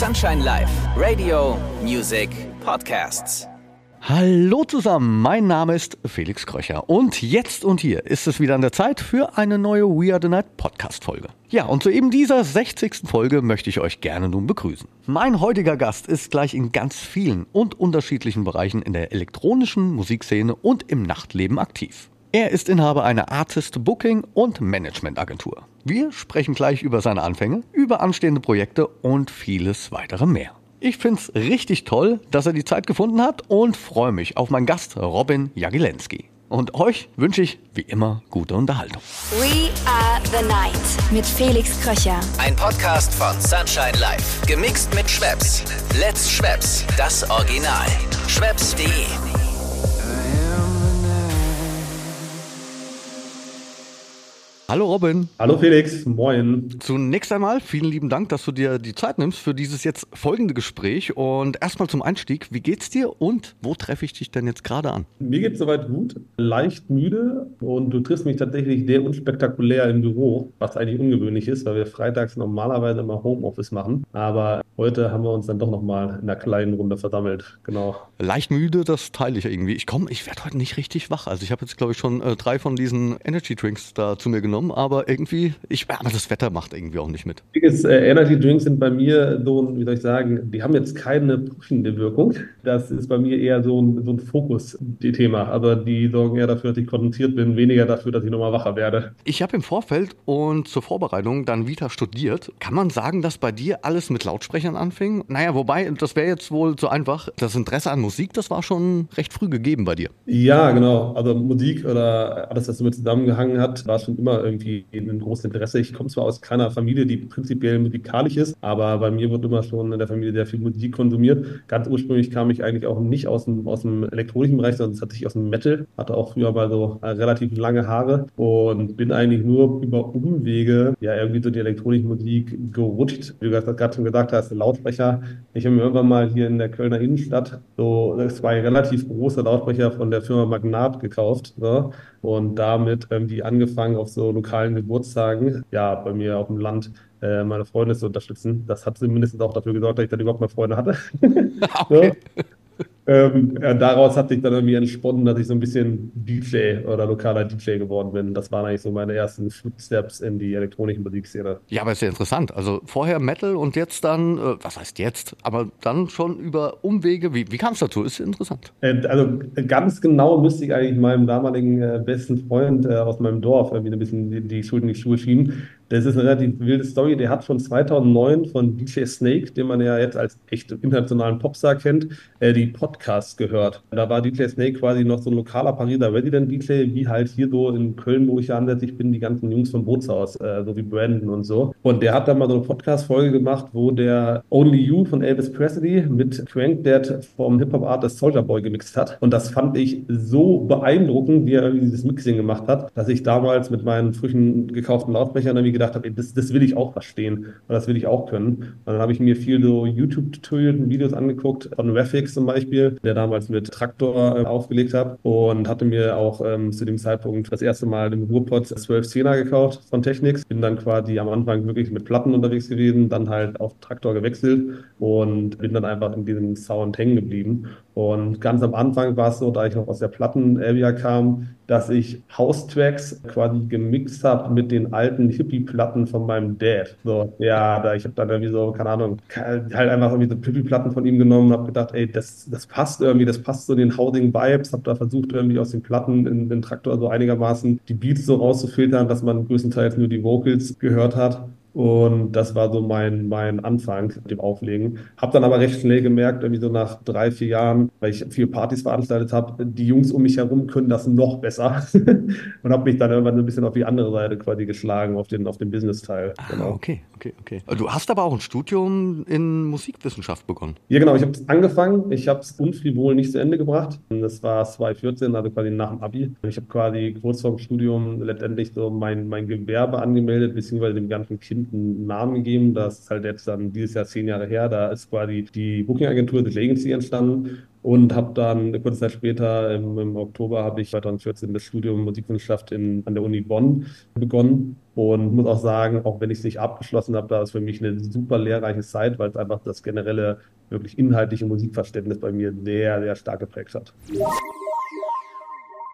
Sunshine Live, Radio, Music, Podcasts. Hallo zusammen, mein Name ist Felix Kröcher und jetzt und hier ist es wieder an der Zeit für eine neue We Are the Night Podcast Folge. Ja, und zu eben dieser 60. Folge möchte ich euch gerne nun begrüßen. Mein heutiger Gast ist gleich in ganz vielen und unterschiedlichen Bereichen in der elektronischen Musikszene und im Nachtleben aktiv. Er ist Inhaber einer Artist Booking und Management Agentur. Wir sprechen gleich über seine Anfänge, über anstehende Projekte und vieles weitere mehr. Ich finde es richtig toll, dass er die Zeit gefunden hat und freue mich auf meinen Gast Robin Jagilenski. Und euch wünsche ich wie immer gute Unterhaltung. We are the night mit Felix Kröcher. Ein Podcast von Sunshine Live. Gemixt mit Schwepps. Let's Schwepps. Das Original. Schwepps.de. Hallo Robin. Hallo Felix, moin. Zunächst einmal vielen lieben Dank, dass du dir die Zeit nimmst für dieses jetzt folgende Gespräch. Und erstmal zum Einstieg, wie geht's dir und wo treffe ich dich denn jetzt gerade an? Mir geht's soweit gut, leicht müde und du triffst mich tatsächlich sehr unspektakulär im Büro, was eigentlich ungewöhnlich ist, weil wir freitags normalerweise immer Homeoffice machen. Aber heute haben wir uns dann doch nochmal in einer kleinen Runde versammelt. Genau. Leicht müde, das teile ich irgendwie. Ich komme, ich werde heute nicht richtig wach. Also ich habe jetzt, glaube ich, schon äh, drei von diesen Energy Drinks da zu mir genommen, aber irgendwie, ich, aber das Wetter macht irgendwie auch nicht mit. Ist, äh, Energy Drinks sind bei mir so, wie soll ich sagen, die haben jetzt keine prüfende Wirkung. Das ist bei mir eher so ein, so ein Fokus-Thema. Aber die sorgen eher dafür, dass ich konzentriert bin, weniger dafür, dass ich nochmal wacher werde. Ich habe im Vorfeld und zur Vorbereitung dann Vita studiert. Kann man sagen, dass bei dir alles mit Lautsprechern anfing? Naja, wobei, das wäre jetzt wohl zu einfach. Das Interesse an Musik, das war schon recht früh gegeben bei dir. Ja, genau. Also Musik oder alles, was damit zusammengehangen hat, war schon immer irgendwie ein großes Interesse. Ich komme zwar aus keiner Familie, die prinzipiell musikalisch ist, aber bei mir wird immer schon in der Familie sehr viel Musik konsumiert. Ganz ursprünglich kam ich eigentlich auch nicht aus dem, aus dem elektronischen Bereich, sondern es hatte ich aus dem Metal. Hatte auch früher mal so äh, relativ lange Haare und bin eigentlich nur über Umwege ja irgendwie so die elektronische Musik gerutscht. Wie du gerade schon gesagt hast, Lautsprecher. Ich habe mir irgendwann mal hier in der Kölner Innenstadt so zwei relativ große Lautsprecher von der Firma Magnat gekauft. So und damit irgendwie angefangen auf so lokalen Geburtstagen, ja, bei mir auf dem Land äh, meine Freunde zu unterstützen. Das hat zumindest auch dafür gesorgt, dass ich dann überhaupt mal Freunde hatte. Okay. so. Ähm, ja, daraus hat sich dann irgendwie entsponnen, dass ich so ein bisschen DJ oder lokaler DJ geworden bin. Das waren eigentlich so meine ersten Footsteps in die elektronische Musikszene. Ja, aber ist ja interessant. Also vorher Metal und jetzt dann, äh, was heißt jetzt, aber dann schon über Umwege. Wie, wie kam es dazu? Ist interessant. Äh, also ganz genau müsste ich eigentlich meinem damaligen äh, besten Freund äh, aus meinem Dorf irgendwie ein bisschen die, die Schulden in die Schuhe schieben. Das ist eine relativ wilde Story. Der hat schon 2009 von DJ Snake, den man ja jetzt als echt internationalen Popstar kennt, äh, die Podcasts gehört. Da war DJ Snake quasi noch so ein lokaler Pariser Resident-DJ, wie halt hier so in Köln, wo ich ja ansässig bin, die ganzen Jungs vom Bootshaus, äh, so wie Brandon und so. Und der hat dann mal so eine Podcast-Folge gemacht, wo der Only You von Elvis Presley mit Crank Dad vom Hip-Hop-Artist Soldier Boy gemixt hat. Und das fand ich so beeindruckend, wie er dieses Mixing gemacht hat, dass ich damals mit meinen frischen gekauften Lautsprechern irgendwie gedacht habe, das, das will ich auch verstehen und das will ich auch können. Und dann habe ich mir viel so YouTube-Tutorials und Videos angeguckt, von Refix zum Beispiel, der damals mit Traktor äh, aufgelegt hat und hatte mir auch ähm, zu dem Zeitpunkt das erste Mal im Ruhrpott 12 10er gekauft von Technics. Bin dann quasi am Anfang wirklich mit Platten unterwegs gewesen, dann halt auf Traktor gewechselt und bin dann einfach in diesem Sound hängen geblieben. Und ganz am Anfang war es so, da ich noch aus der Platten-Area kam, dass ich House-Tracks quasi gemixt habe mit den alten Hippie-Platten von meinem Dad. So, ja, da ich habe dann irgendwie so, keine Ahnung, halt einfach irgendwie so Hippie-Platten von ihm genommen und habe gedacht, ey, das, das passt irgendwie, das passt so den Housing-Vibes. Habe da versucht, irgendwie aus den Platten in den Traktor so einigermaßen die Beats so rauszufiltern, dass man größtenteils nur die Vocals gehört hat. Und das war so mein, mein Anfang mit dem Auflegen. Hab dann aber recht schnell gemerkt, irgendwie so nach drei, vier Jahren, weil ich viele Partys veranstaltet habe, die Jungs um mich herum können das noch besser. und habe mich dann irgendwann so ein bisschen auf die andere Seite quasi geschlagen, auf den, auf den Business-Teil. Ah, genau. okay, okay, okay. Du hast aber auch ein Studium in Musikwissenschaft begonnen. Ja, genau. Ich habe angefangen. Ich habe es unfrivol nicht zu Ende gebracht. Das war 2014, also quasi nach dem Abi. Ich habe quasi kurz vor dem Studium letztendlich so mein, mein Gewerbe angemeldet, beziehungsweise dem ganzen Kind einen Namen gegeben. Das ist halt jetzt dann dieses Jahr zehn Jahre her. Da ist quasi die Booking-Agentur The Legacy entstanden und habe dann kurze Zeit später, im, im Oktober, habe ich 2014 das Studium Musikwissenschaft in, an der Uni Bonn begonnen und muss auch sagen, auch wenn ich es nicht abgeschlossen habe, da ist für mich eine super lehrreiche Zeit, weil es einfach das generelle, wirklich inhaltliche Musikverständnis bei mir sehr, sehr stark geprägt hat.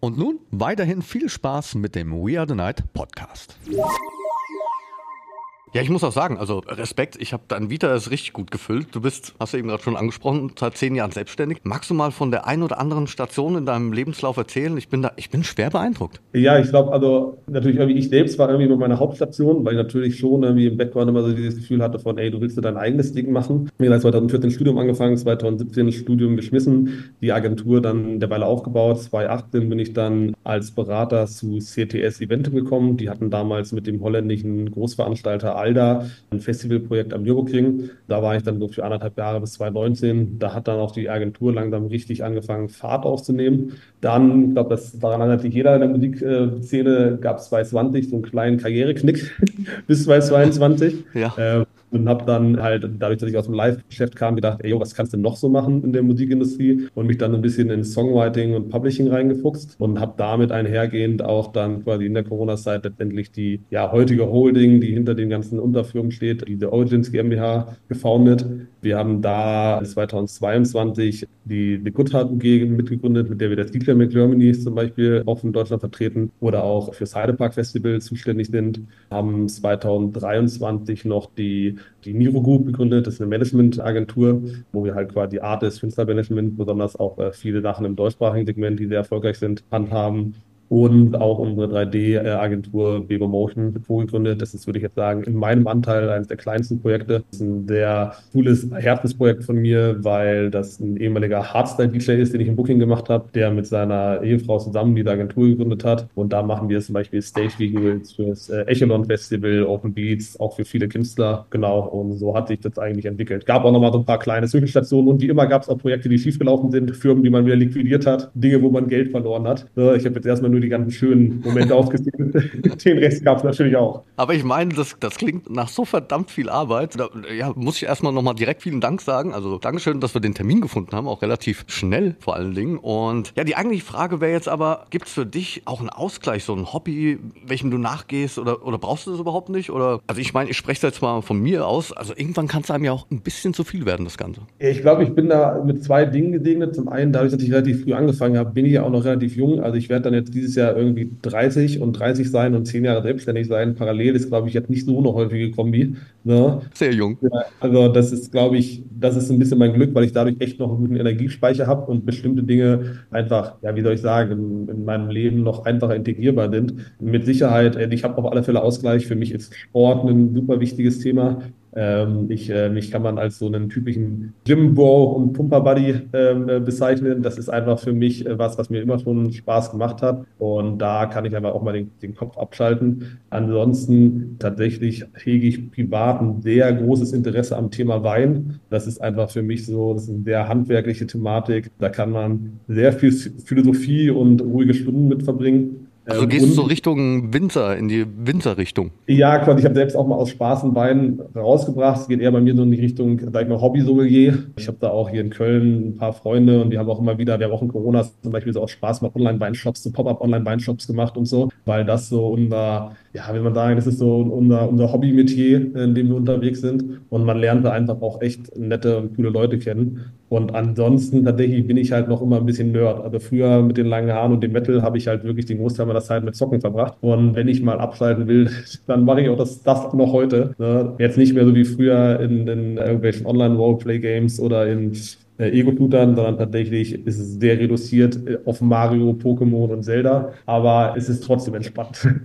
Und nun weiterhin viel Spaß mit dem We Are the Night Podcast. Ja, ich muss auch sagen, also Respekt, ich habe dein Vita ist richtig gut gefüllt. Du bist, hast du eben gerade schon angesprochen, seit zehn Jahren selbstständig. Magst du mal von der einen oder anderen Station in deinem Lebenslauf erzählen? Ich bin da, ich bin schwer beeindruckt. Ja, ich glaube, also natürlich irgendwie ich selbst war irgendwie bei meiner Hauptstation, weil ich natürlich schon irgendwie im Background immer so dieses Gefühl hatte von, ey, du willst dein eigenes Ding machen. Ich habe 2014 Studium angefangen, 2017 Studium geschmissen, die Agentur dann derweil aufgebaut. 2018 bin ich dann als Berater zu CTS Eventum gekommen. Die hatten damals mit dem holländischen Großveranstalter Alda, ein Festivalprojekt am Nürburgring. Da war ich dann so für anderthalb Jahre bis 2019. Da hat dann auch die Agentur langsam richtig angefangen, Fahrt aufzunehmen. Dann, ich glaube, das daran erinnert sich jeder in der Musikszene, gab es 2020 so einen kleinen Karriereknick bis 2022. Ja. Äh, und habe dann halt, dadurch, dass ich aus dem Live-Geschäft kam, gedacht, ey, yo, was kannst du noch so machen in der Musikindustrie? Und mich dann ein bisschen in Songwriting und Publishing reingefuchst und habe damit einhergehend auch dann quasi in der Corona-Zeit letztendlich die ja heutige Holding, die hinter den ganzen Unterführungen steht, die The Origins GmbH gefoundet. Wir haben da 2022 die The Goodhart UG mitgegründet, mit der wir das DJ Make Germany zum Beispiel auch in Deutschland vertreten oder auch für Park Festival zuständig sind. Haben 2023 noch die die Miro Group gegründet. Das ist eine Managementagentur, wo wir halt quasi Artist, Künstlermanagement, besonders auch äh, viele Sachen im deutschsprachigen Segment, die sehr erfolgreich sind, handhaben und auch unsere 3D-Agentur Bebo Motion vorgegründet. Das ist, würde ich jetzt sagen, in meinem Anteil eines der kleinsten Projekte. Das ist ein sehr cooles Herzensprojekt von mir, weil das ein ehemaliger Hardstyle-DJ ist, den ich im Booking gemacht habe, der mit seiner Ehefrau zusammen diese Agentur gegründet hat. Und da machen wir zum Beispiel Stage-Visuals fürs äh, Echelon Festival, Open Beats, auch für viele Künstler. Genau, und so hat sich das eigentlich entwickelt. Gab auch nochmal so ein paar kleine Zwischenstationen und wie immer gab es auch Projekte, die schiefgelaufen sind, Firmen, die man wieder liquidiert hat, Dinge, wo man Geld verloren hat. Ich habe jetzt erstmal nur nur die ganzen schönen Momente aufgezählt. Den Rest gab es natürlich auch. Aber ich meine, das, das klingt nach so verdammt viel Arbeit. Da ja, muss ich erstmal nochmal direkt vielen Dank sagen. Also Dankeschön, dass wir den Termin gefunden haben, auch relativ schnell vor allen Dingen. Und ja, die eigentliche Frage wäre jetzt aber, gibt es für dich auch einen Ausgleich, so ein Hobby, welchem du nachgehst oder, oder brauchst du das überhaupt nicht? Oder, also ich meine, ich spreche jetzt mal von mir aus. Also irgendwann kann es einem ja auch ein bisschen zu viel werden, das Ganze. Ich glaube, ich bin da mit zwei Dingen gesegnet. Zum einen, dadurch, dass ich relativ früh angefangen habe, bin ich ja auch noch relativ jung. Also ich werde dann jetzt dieses dieses Jahr irgendwie 30 und 30 sein und 10 Jahre selbstständig sein. Parallel ist, glaube ich, jetzt nicht so eine häufige Kombi. Ne? Sehr jung. Ja, also das ist, glaube ich, das ist ein bisschen mein Glück, weil ich dadurch echt noch einen guten Energiespeicher habe und bestimmte Dinge einfach, ja, wie soll ich sagen, in, in meinem Leben noch einfacher integrierbar sind. Mit Sicherheit, äh, ich habe auf alle Fälle Ausgleich. Für mich ist Sport ein super wichtiges Thema. Ähm, ich, äh, mich kann man als so einen typischen Gym-Bro und Pumper-Buddy ähm, äh, bezeichnen. Das ist einfach für mich äh, was, was mir immer schon Spaß gemacht hat. Und da kann ich einfach auch mal den, den Kopf abschalten. Ansonsten tatsächlich hege ich privat ein sehr großes Interesse am Thema Wein. Das ist einfach für mich so, das ist eine sehr handwerkliche Thematik. Da kann man sehr viel Philosophie und ruhige Stunden mit verbringen. Also ähm, gehst du so Richtung Winter, in die Winterrichtung? Ja, quasi. Ich habe selbst auch mal aus Spaß und Wein rausgebracht. Es geht eher bei mir so in die Richtung, sag ich mal, Hobby-Sommelier. Ich habe da auch hier in Köln ein paar Freunde und die haben auch immer wieder, wir haben auch in Corona zum Beispiel so aus Spaß mal Online-Weinshops, so Pop-up-Online-Weinshops gemacht und so, weil das so unser, ja, will man sagen, das ist so unser, unser Hobby-Metier, in dem wir unterwegs sind. Und man lernt da einfach auch echt nette und coole Leute kennen. Und ansonsten tatsächlich bin ich halt noch immer ein bisschen Nerd. Also früher mit den langen Haaren und dem Metal habe ich halt wirklich den Großteil meiner Zeit mit Zocken verbracht. Und wenn ich mal abschalten will, dann mache ich auch das, das noch heute. Ne? Jetzt nicht mehr so wie früher in, in irgendwelchen Online-Roleplay-Games oder in äh, Ego-Shootern, sondern tatsächlich ist es sehr reduziert äh, auf Mario, Pokémon und Zelda. Aber es ist trotzdem entspannt.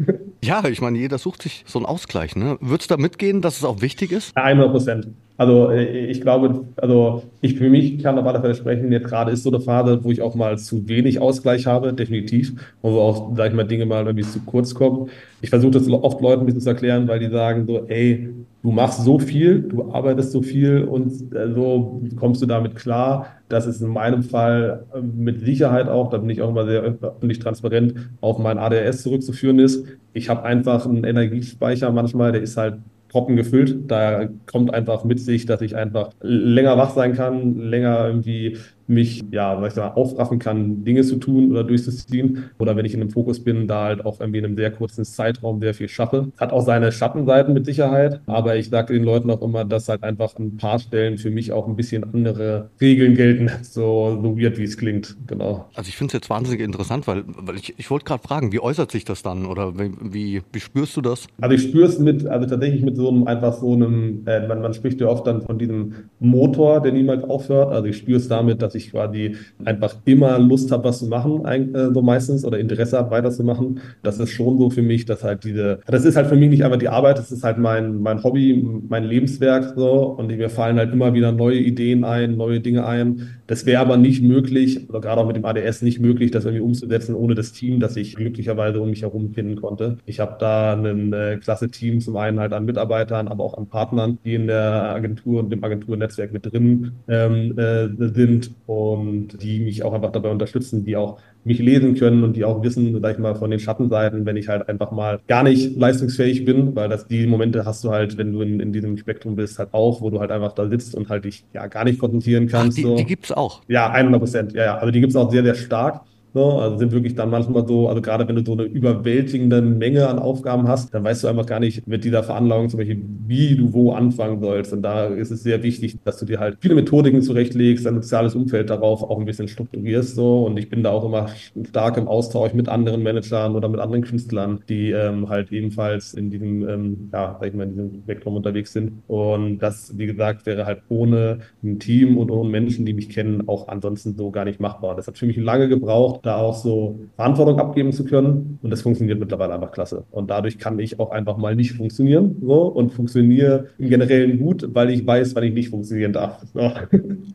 Ja, ich meine, jeder sucht sich so einen Ausgleich. Ne? Würdest du da mitgehen, dass es auch wichtig ist? 100 Prozent. Also äh, ich glaube, also ich für mich kann auf alle Fälle sprechen, jetzt gerade ist so eine Phase, wo ich auch mal zu wenig Ausgleich habe, definitiv, wo auch, sag ich mal, Dinge mal irgendwie zu kurz kommen. Ich versuche das oft Leuten ein bisschen zu erklären, weil die sagen so, ey, du machst so viel, du arbeitest so viel und äh, so kommst du damit klar. Das ist in meinem Fall äh, mit Sicherheit auch, da bin ich auch immer sehr öffentlich transparent, auf mein ADHS zurückzuführen ist. Ich habe einfach einen Energiespeicher manchmal, der ist halt Proppen gefüllt. Da kommt einfach mit sich, dass ich einfach länger wach sein kann, länger irgendwie mich, ja, sag ich mal, aufraffen kann, Dinge zu tun oder durchzuziehen. Oder wenn ich in einem Fokus bin, da halt auch irgendwie in einem sehr kurzen Zeitraum sehr viel schaffe. Hat auch seine Schattenseiten mit Sicherheit. Aber ich sage den Leuten auch immer, dass halt einfach ein paar Stellen für mich auch ein bisschen andere Regeln gelten. So, so weird, wie es klingt. Genau. Also ich finde es jetzt wahnsinnig interessant, weil, weil ich, ich wollte gerade fragen, wie äußert sich das dann? Oder wie, wie, wie spürst du das? Also ich spüre es mit, also tatsächlich mit so einem, einfach so einem, äh, man, man spricht ja oft dann von diesem Motor, der niemals aufhört. Also ich spüre es damit, dass ich quasi einfach immer Lust habe, was zu machen, äh, so meistens, oder Interesse habe, weiterzumachen. Das ist schon so für mich, dass halt diese, das ist halt für mich nicht einfach die Arbeit, das ist halt mein, mein Hobby, mein Lebenswerk so. Und mir fallen halt immer wieder neue Ideen ein, neue Dinge ein. Das wäre aber nicht möglich, oder gerade auch mit dem ADS nicht möglich, das irgendwie umzusetzen ohne das Team, das ich glücklicherweise um mich herum finden konnte. Ich habe da ein äh, klasse Team, zum einen halt an Mitarbeitern, aber auch an Partnern, die in der Agentur und dem Agenturnetzwerk mit drin ähm, äh, sind und die mich auch einfach dabei unterstützen, die auch mich lesen können und die auch wissen, sag ich mal, von den Schattenseiten, wenn ich halt einfach mal gar nicht leistungsfähig bin, weil das die Momente hast du halt, wenn du in, in diesem Spektrum bist, halt auch, wo du halt einfach da sitzt und halt dich ja gar nicht konzentrieren kannst. Ach, die, so. die gibt's auch. Ja, 100 Prozent. Ja, ja. Also die gibt's auch sehr, sehr stark. Ne? Also sind wirklich dann manchmal so, also gerade wenn du so eine überwältigende Menge an Aufgaben hast, dann weißt du einfach gar nicht mit dieser Veranlagung zum Beispiel, wie du wo anfangen sollst. Und da ist es sehr wichtig, dass du dir halt viele Methodiken zurechtlegst, dein soziales Umfeld darauf auch ein bisschen strukturierst. So. Und ich bin da auch immer stark im Austausch mit anderen Managern oder mit anderen Künstlern, die ähm, halt ebenfalls in diesem, ähm, ja, sag ich mal, in diesem Spektrum unterwegs sind. Und das, wie gesagt, wäre halt ohne ein Team und ohne Menschen, die mich kennen, auch ansonsten so gar nicht machbar. Das hat für mich lange gebraucht, da auch so Verantwortung abgeben zu können. Und das funktioniert mittlerweile einfach klasse. Und dadurch kann ich auch einfach mal nicht funktionieren so, und funktioniere im Generellen gut, weil ich weiß, wann ich nicht funktionieren darf. So.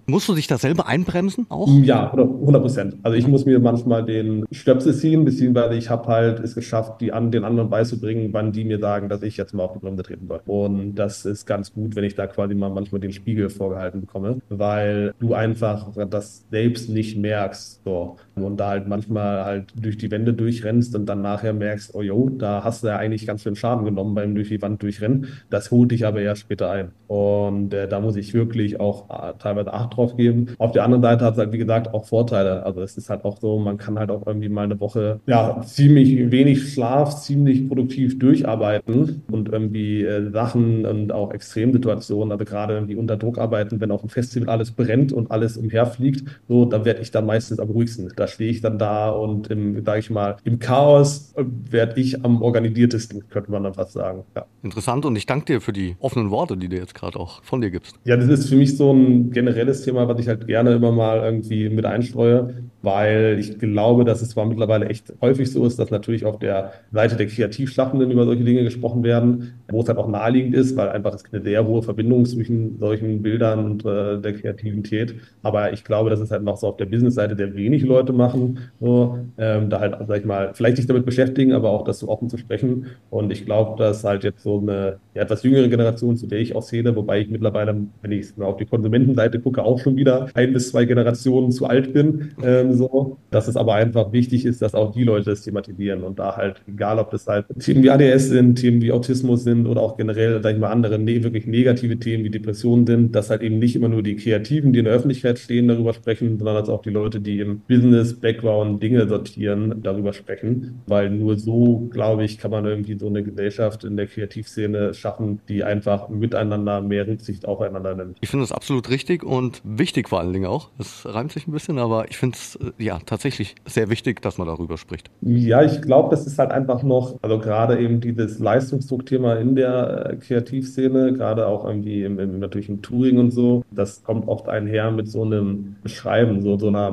Musst du dich da selber einbremsen auch? Ja, 100 Prozent. Also ich muss mir manchmal den Stöpsel ziehen, beziehungsweise ich habe halt es geschafft, die an, den anderen beizubringen, wann die mir sagen, dass ich jetzt mal auf die Bremse treten soll. Und das ist ganz gut, wenn ich da quasi mal manchmal den Spiegel vorgehalten bekomme, weil du einfach das selbst nicht merkst. So. Und da halt manchmal halt durch die Wände durchrennst und dann nachher merkst, oh jo, da hast du ja eigentlich ganz schön Schaden genommen beim durch die Wand durchrennen. Das holt dich aber erst später ein. Und äh, da muss ich wirklich auch äh, teilweise Acht drauf geben. Auf der anderen Seite hat es halt, wie gesagt, auch Vorteile. Also es ist halt auch so, man kann halt auch irgendwie mal eine Woche, ja, ziemlich wenig Schlaf, ziemlich produktiv durcharbeiten und irgendwie äh, Sachen und auch Extremsituationen, also gerade irgendwie unter Druck arbeiten, wenn auf dem Festival alles brennt und alles umherfliegt, so, da werde ich dann meistens am ruhigsten. Da stehe ich dann da und im, sage ich mal, im Chaos werde ich am organisiertesten, könnte man dann fast sagen. Ja. Interessant und ich danke dir für die offenen Worte, die du jetzt gerade auch von dir gibst. Ja, das ist für mich so ein generelles Thema, was ich halt gerne immer mal irgendwie mit einstreue, weil ich glaube, dass es zwar mittlerweile echt häufig so ist, dass natürlich auf der Seite der Kreativschaffenden über solche Dinge gesprochen werden, wo es halt auch naheliegend ist, weil einfach es eine sehr hohe Verbindung zwischen solchen Bildern und äh, der Kreativität. Aber ich glaube, dass es halt noch so auf der Business-Seite sehr wenig Leute machen, so, ähm, da halt, sag ich mal, vielleicht sich damit beschäftigen, aber auch das so offen zu sprechen. Und ich glaube, dass halt jetzt so eine ja, etwas jüngere Generation, zu der ich auch zähle, wobei ich mittlerweile, wenn ich auf die Konsumentenseite gucke, auch schon wieder ein bis zwei Generationen zu alt bin, ähm, so, dass es aber einfach wichtig ist, dass auch die Leute das thematisieren und da halt, egal ob das halt Themen wie ADS sind, Themen wie Autismus sind oder auch generell, sag ich mal, andere ne wirklich negative Themen wie Depressionen sind, dass halt eben nicht immer nur die Kreativen, die in der Öffentlichkeit stehen, darüber sprechen, sondern dass auch die Leute, die im Business, Background Dinge sortieren, darüber sprechen, weil nur so, glaube ich, kann man irgendwie so eine Gesellschaft in der Kreativszene schaffen, die einfach miteinander mehr Rücksicht aufeinander nimmt. Ich finde das absolut richtig und wichtig vor allen Dingen auch. Es reimt sich ein bisschen, aber ich finde es äh, ja tatsächlich sehr wichtig, dass man darüber spricht. Ja, ich glaube, das ist halt einfach noch, also gerade eben dieses Leistungsdruckthema in der äh, Kreativszene, gerade auch irgendwie im, im, natürlich im Touring und so, das kommt oft einher mit so einem Beschreiben, so, so einer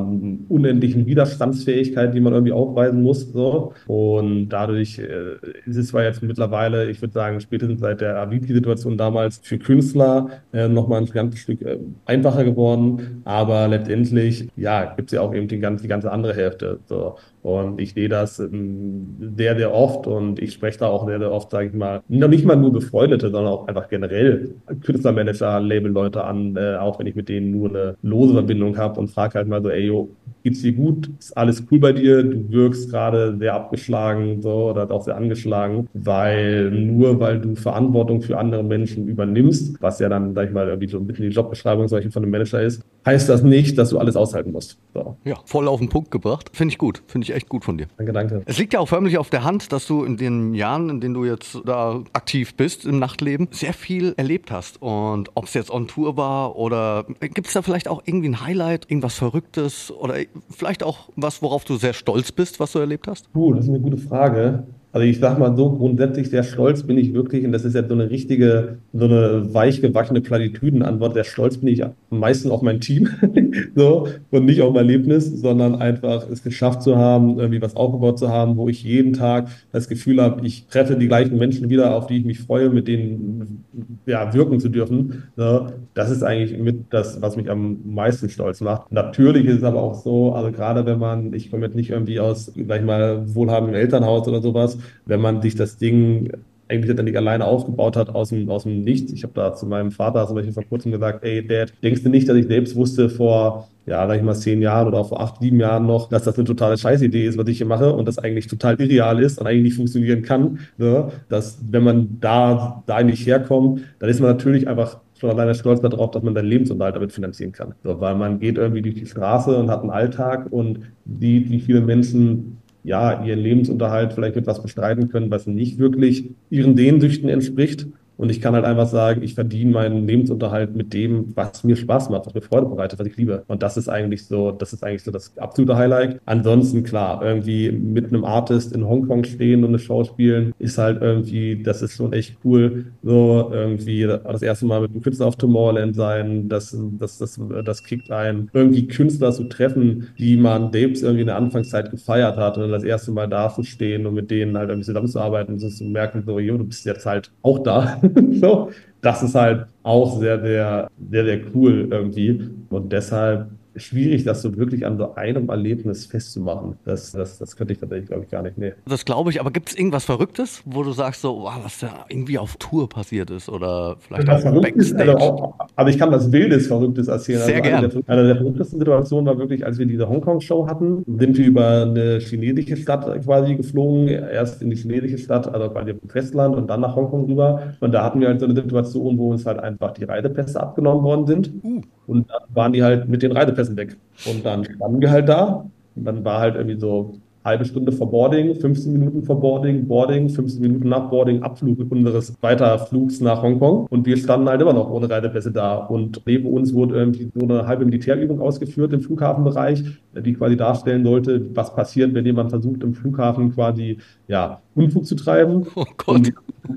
unendlichen Widerstand Widerstandsfähigkeit, die man irgendwie aufweisen muss. So. Und dadurch äh, ist es zwar jetzt mittlerweile, ich würde sagen, spätestens seit der Avicii-Situation damals für Künstler äh, nochmal ein ganzes Stück äh, einfacher geworden. Aber letztendlich, ja, gibt es ja auch eben die ganze, die ganze andere Hälfte. So. Und ich sehe das ähm, sehr, sehr oft und ich spreche da auch sehr, sehr oft, sage ich mal, noch nicht mal nur Befreundete, sondern auch einfach generell Künstlermanager, Labelleute an, äh, auch wenn ich mit denen nur eine lose Verbindung habe und frage halt mal so, ey, yo, geht's dir gut? Ist alles cool bei dir? Du wirkst gerade sehr abgeschlagen so oder auch sehr angeschlagen, weil nur weil du Verantwortung für andere Menschen übernimmst, was ja dann, sag ich mal, irgendwie so ein bisschen die Jobbeschreibung solchen von einem Manager ist, heißt das nicht, dass du alles aushalten musst. So. Ja, voll auf den Punkt gebracht. Finde ich gut. Finde ich echt gut von dir. Danke, danke. Es liegt ja auch förmlich auf der Hand, dass du in den Jahren, in denen du jetzt da aktiv bist im Nachtleben, sehr viel erlebt hast. Und ob es jetzt on Tour war oder gibt es da vielleicht auch irgendwie ein Highlight, irgendwas Verrücktes oder vielleicht auch was, worauf du sehr stolz bist, was du erlebt hast? Puh, das ist eine gute Frage. Also ich sag mal so, grundsätzlich sehr stolz bin ich wirklich, und das ist jetzt so eine richtige, so eine weich gewaschene Platitüdenantwort. Sehr stolz bin ich am meisten auf mein Team, so, und nicht auf mein Erlebnis, sondern einfach es geschafft zu haben, irgendwie was aufgebaut zu haben, wo ich jeden Tag das Gefühl habe, ich treffe die gleichen Menschen wieder, auf die ich mich freue, mit denen ja, wirken zu dürfen. So, das ist eigentlich mit das, was mich am meisten stolz macht. Natürlich ist es aber auch so, also gerade wenn man, ich komme jetzt nicht irgendwie aus, sag ich mal, wohlhabendem Elternhaus oder sowas, wenn man sich das Ding eigentlich letztendlich alleine aufgebaut hat aus dem, aus dem Nichts. Ich habe da zu meinem Vater zum Beispiel vor kurzem gesagt, ey Dad, denkst du nicht, dass ich selbst wusste vor, ja, sag ich mal, zehn Jahren oder auch vor acht, sieben Jahren noch, dass das eine totale Scheißidee ist, was ich hier mache und das eigentlich total irreal ist und eigentlich nicht funktionieren kann. Ne? Dass, wenn man da, da eigentlich herkommt, dann ist man natürlich einfach schon alleine stolz darauf, dass man seinen Lebensunterhalt damit finanzieren kann. So, weil man geht irgendwie durch die Straße und hat einen Alltag und sieht, wie viele Menschen ja, ihren Lebensunterhalt vielleicht mit was bestreiten können, was nicht wirklich ihren Sehnsüchten entspricht. Und ich kann halt einfach sagen, ich verdiene meinen Lebensunterhalt mit dem, was mir Spaß macht, was mir Freude bereitet, was ich liebe. Und das ist eigentlich so, das ist eigentlich so das absolute Highlight. Ansonsten klar, irgendwie mit einem Artist in Hongkong stehen und eine Show spielen, ist halt irgendwie, das ist schon echt cool. So irgendwie das erste Mal mit einem Künstler auf Tomorrowland sein, das, das, das, das kickt ein. Irgendwie Künstler zu treffen, die man selbst irgendwie in der Anfangszeit gefeiert hat und dann das erste Mal da zu stehen und mit denen halt irgendwie zusammenzuarbeiten und zu merken, so, jo, du bist jetzt halt auch da. so, das ist halt auch sehr, sehr, sehr, sehr cool irgendwie. Und deshalb schwierig, das so wirklich an so einem Erlebnis festzumachen. Das, das, das könnte ich tatsächlich, glaube ich, gar nicht. Nee. Das glaube ich, aber gibt es irgendwas Verrücktes, wo du sagst, so, wow, was da irgendwie auf Tour passiert ist oder vielleicht das auch Backstage? Also auch, aber ich kann das Wildes Verrücktes erzählen. Sehr also gerne. Eine, der, eine der verrücktesten Situationen war wirklich, als wir diese Hongkong-Show hatten, sind wir über eine chinesische Stadt quasi geflogen. Erst in die chinesische Stadt, also quasi dem Festland und dann nach Hongkong rüber. Und da hatten wir halt so eine Situation, wo uns halt einfach die Reisepässe abgenommen worden sind. Uh. Und dann waren die halt mit den Reisepässen weg. Und dann standen wir halt da. Und dann war halt irgendwie so halbe Stunde vor Boarding, 15 Minuten vor Boarding, Boarding, 15 Minuten nach Boarding, Abflug unseres Weiterflugs nach Hongkong. Und wir standen halt immer noch ohne Reisepässe da. Und neben uns wurde irgendwie so eine halbe Militärübung ausgeführt im Flughafenbereich, die quasi darstellen sollte, was passiert, wenn jemand versucht, im Flughafen quasi, ja, Unfug zu treiben. Oh Gott. Und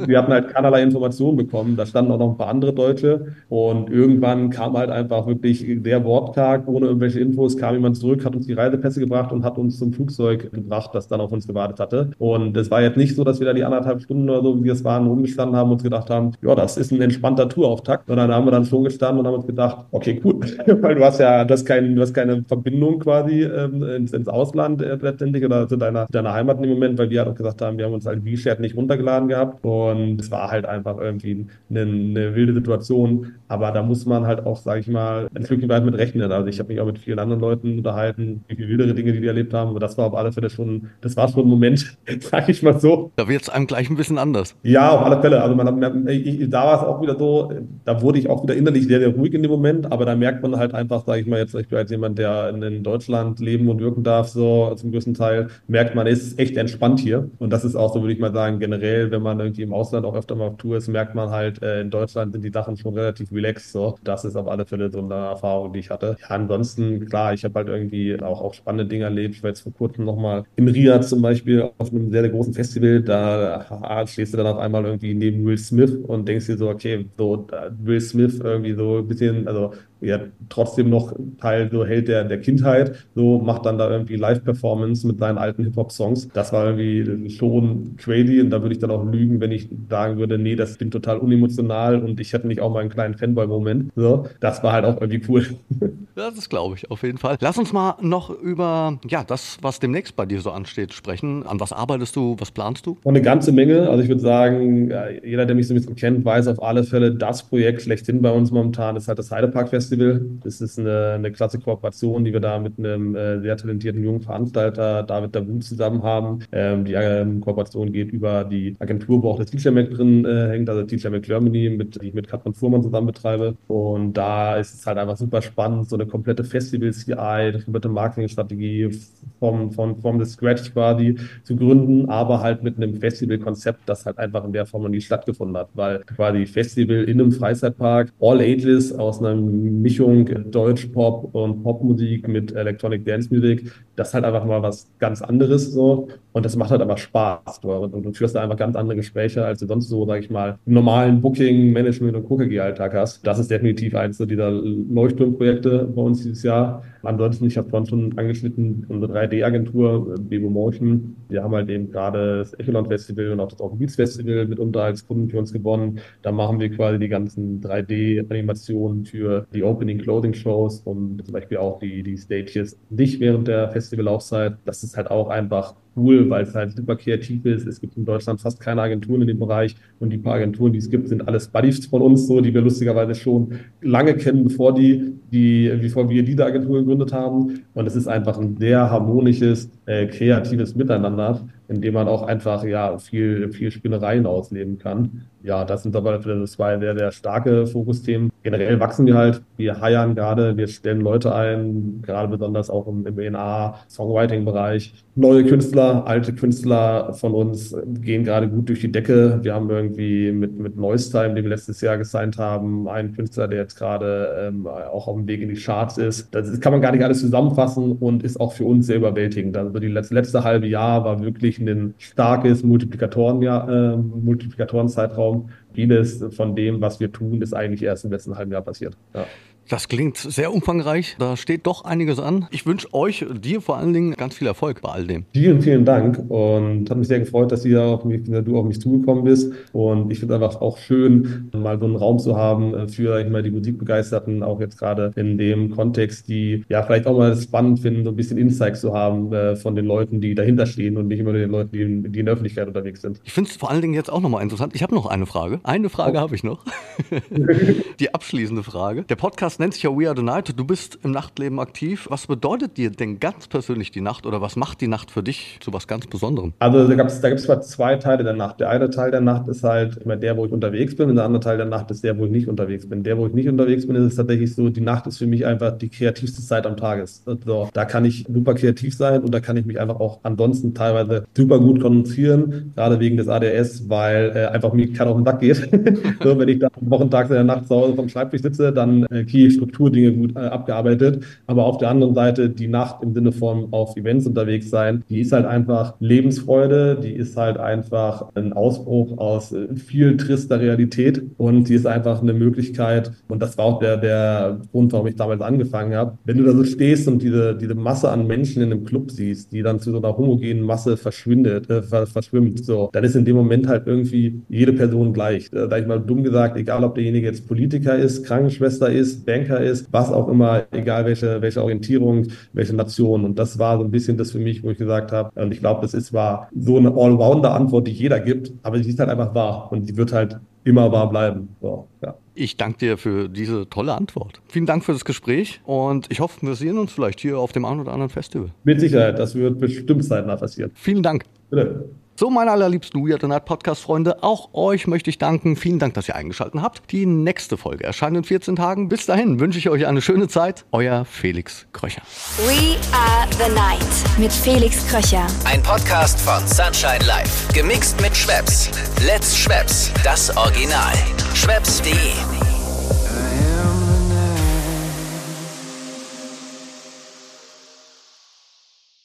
wir hatten halt keinerlei Informationen bekommen. Da standen auch noch ein paar andere Deutsche. Und irgendwann kam halt einfach wirklich der Worttag, ohne irgendwelche Infos, kam jemand zurück, hat uns die Reisepässe gebracht und hat uns zum Flugzeug gebracht, das dann auf uns gewartet hatte. Und es war jetzt nicht so, dass wir da die anderthalb Stunden oder so, wie es waren, rumgestanden haben und uns gedacht haben, ja, das ist ein entspannter Tourauftakt. Sondern da haben wir dann schon gestanden und haben uns gedacht, okay, cool. Weil du hast ja, du hast, kein, du hast keine Verbindung quasi ähm, ins, ins Ausland äh, letztendlich oder zu deiner, deiner Heimat in dem Moment, weil wir halt auch gesagt haben, wir haben uns halt WeShared nicht runtergeladen gehabt. Und es war halt einfach irgendwie eine, eine wilde Situation. Aber da muss man halt auch, sage ich mal, ein Stückchen weit mit rechnen. Also ich habe mich auch mit vielen anderen Leuten unterhalten, wie viel wildere Dinge, die die erlebt haben. Aber das war auf alle Fälle schon, das war schon ein Moment, sage ich mal so. Da wird es einem gleich ein bisschen anders. Ja, auf alle Fälle. Also man hat, ich, da war es auch wieder so, da wurde ich auch wieder innerlich sehr, sehr ruhig in dem Moment. Aber da merkt man halt einfach, sage ich mal jetzt, ich bin als jemand, der in, in Deutschland leben und wirken darf, so zum größten Teil, merkt man, es ist echt entspannt hier. Und das ist auch so, würde ich mal sagen, generell, wenn man irgendwie im Ausland auch öfter mal auf Tour ist, merkt man halt, äh, in Deutschland sind die Sachen schon relativ relaxed. So, das ist auf alle Fälle so eine Erfahrung, die ich hatte. Ja, ansonsten, klar, ich habe halt irgendwie auch, auch spannende Dinge erlebt. Ich war jetzt vor kurzem nochmal in Riyadh zum Beispiel auf einem sehr, sehr großen Festival. Da ah, stehst du dann auf einmal irgendwie neben Will Smith und denkst dir so, okay, so Will Smith irgendwie so ein bisschen, also ja trotzdem noch Teil so hält der, der Kindheit, so macht dann da irgendwie Live-Performance mit seinen alten Hip-Hop-Songs. Das war irgendwie schon crazy und da würde ich dann auch lügen, wenn ich sagen würde, nee, das klingt total unemotional und ich hätte nicht auch mal einen kleinen Fanboy-Moment. So, das war halt auch irgendwie cool. Das glaube ich auf jeden Fall. Lass uns mal noch über ja, das, was demnächst bei dir so ansteht, sprechen. An was arbeitest du? Was planst du? Und eine ganze Menge. Also ich würde sagen, jeder, der mich so ein bisschen kennt, weiß auf alle Fälle, das Projekt schlechthin bei uns momentan ist halt das Heidepark Festival. Das ist eine, eine klasse Kooperation, die wir da mit einem äh, sehr talentierten jungen Veranstalter, David Dabu, zusammen haben. Ähm, die ähm, Kooperation geht über die Agentur, wo auch das Teacher Mac drin äh, hängt, also Teacher Mac Germany, mit, die ich mit Katrin Fuhrmann zusammen betreibe. Und da ist es halt einfach super spannend, so eine komplette Festival-CI, eine komplette Marketingstrategie vom, vom, vom Scratch quasi zu gründen, aber halt mit einem Festivalkonzept, das halt einfach in der Form noch nie stattgefunden hat, weil quasi Festival in einem Freizeitpark, all ages aus einer Mischung Deutsch-Pop und Popmusik mit Electronic Dance Music, das ist halt einfach mal was ganz anderes so und das macht halt einfach Spaß. Und du führst da einfach ganz andere Gespräche, als du sonst so, sag ich mal, im normalen Booking, Management und KKG-Alltag hast. Das ist definitiv eins dieser Leuchtturmprojekte bei uns dieses Jahr. Ansonsten, ich habe vorhin schon angeschnitten, unsere 3D-Agentur, Bebo Motion. Wir haben halt eben gerade das Echelon Festival und auch das Open Beats Festival mitunter als Kunden für uns gewonnen. Da machen wir quasi die ganzen 3D-Animationen für die Opening-Clothing-Shows und zum Beispiel auch die, die Stages nicht während der Festivallaufzeit. Das ist halt auch einfach cool, weil es halt super kreativ ist. Es gibt in Deutschland fast keine Agenturen in dem Bereich und die paar Agenturen, die es gibt, sind alles Buddies von uns, so, die wir lustigerweise schon lange kennen, bevor die, die, bevor wir diese Agentur gegründet haben. Und es ist einfach ein sehr harmonisches, äh, kreatives Miteinander, in dem man auch einfach ja viel, viel Spinnereien ausleben kann. Ja, das sind aber zwei sehr, sehr starke Fokusthemen. Generell wachsen wir halt. Wir heiern gerade, wir stellen Leute ein, gerade besonders auch im, im ENA, Songwriting-Bereich. Neue Künstler, alte Künstler von uns gehen gerade gut durch die Decke. Wir haben irgendwie mit, mit Neustime, den wir letztes Jahr gesigned haben, einen Künstler, der jetzt gerade ähm, auch auf dem Weg in die Charts ist. Das kann man gar nicht alles zusammenfassen und ist auch für uns sehr überwältigend. Also die letzte, letzte halbe Jahr war wirklich ein starkes Multiplikatoren, ja, äh, Multiplikatorenzeitraum. Vieles von dem, was wir tun, ist eigentlich erst im letzten halben Jahr passiert. Ja. Das klingt sehr umfangreich. Da steht doch einiges an. Ich wünsche euch, dir vor allen Dingen, ganz viel Erfolg bei all dem. Vielen, vielen Dank und hat mich sehr gefreut, dass ihr auf mich, du auf mich zugekommen bist. Und ich finde einfach auch schön, mal so einen Raum zu haben für ich mal, die Musikbegeisterten, auch jetzt gerade in dem Kontext, die ja vielleicht auch mal spannend finden, so ein bisschen Insights zu haben äh, von den Leuten, die dahinter stehen und nicht immer den Leuten, die in, die in der Öffentlichkeit unterwegs sind. Ich finde es vor allen Dingen jetzt auch nochmal interessant. Ich habe noch eine Frage. Eine Frage oh. habe ich noch. die abschließende Frage. Der Podcast nennt sich ja We Are the Night. Du bist im Nachtleben aktiv. Was bedeutet dir denn ganz persönlich die Nacht oder was macht die Nacht für dich zu was ganz Besonderem? Also da gibt es da gibt's zwei Teile der Nacht. Der eine Teil der Nacht ist halt immer der, wo ich unterwegs bin und der andere Teil der Nacht ist der, wo ich nicht unterwegs bin. Der, wo ich nicht unterwegs bin, ist es tatsächlich so, die Nacht ist für mich einfach die kreativste Zeit am Tag. Also, da kann ich super kreativ sein und da kann ich mich einfach auch ansonsten teilweise super gut konzentrieren, gerade wegen des ADS, weil äh, einfach mir keiner auf den Sack geht. so, wenn ich da wochentags in der Nacht zu Hause vom Schreibtisch sitze, dann äh, kriege Strukturdinge gut äh, abgearbeitet. Aber auf der anderen Seite die Nacht im Sinne von auf Events unterwegs sein, die ist halt einfach Lebensfreude, die ist halt einfach ein Ausbruch aus äh, viel trister Realität und die ist einfach eine Möglichkeit. Und das war auch der, der Grund, warum ich damals angefangen habe. Wenn du da so stehst und diese, diese Masse an Menschen in einem Club siehst, die dann zu so einer homogenen Masse verschwindet, äh, verschwimmt, so, dann ist in dem Moment halt irgendwie jede Person gleich. Äh, sag ich mal dumm gesagt, egal ob derjenige jetzt Politiker ist, Krankenschwester ist, Banker ist, was auch immer, egal welche, welche Orientierung, welche Nation. Und das war so ein bisschen das für mich, wo ich gesagt habe, und ich glaube, das ist zwar so eine Allrounder-Antwort, die jeder gibt, aber die ist halt einfach wahr und die wird halt immer wahr bleiben. So, ja. Ich danke dir für diese tolle Antwort. Vielen Dank für das Gespräch und ich hoffe, wir sehen uns vielleicht hier auf dem einen oder anderen Festival. Mit Sicherheit, das wird bestimmt zeitnah passieren. Vielen Dank. Bitte. So, meine allerliebsten We Are the Night Podcast-Freunde, auch euch möchte ich danken. Vielen Dank, dass ihr eingeschaltet habt. Die nächste Folge erscheint in 14 Tagen. Bis dahin wünsche ich euch eine schöne Zeit. Euer Felix Kröcher. We Are the Night mit Felix Kröcher. Ein Podcast von Sunshine Life. Gemixt mit Schwepps. Let's Schwepps. Das Original. Schwepps.de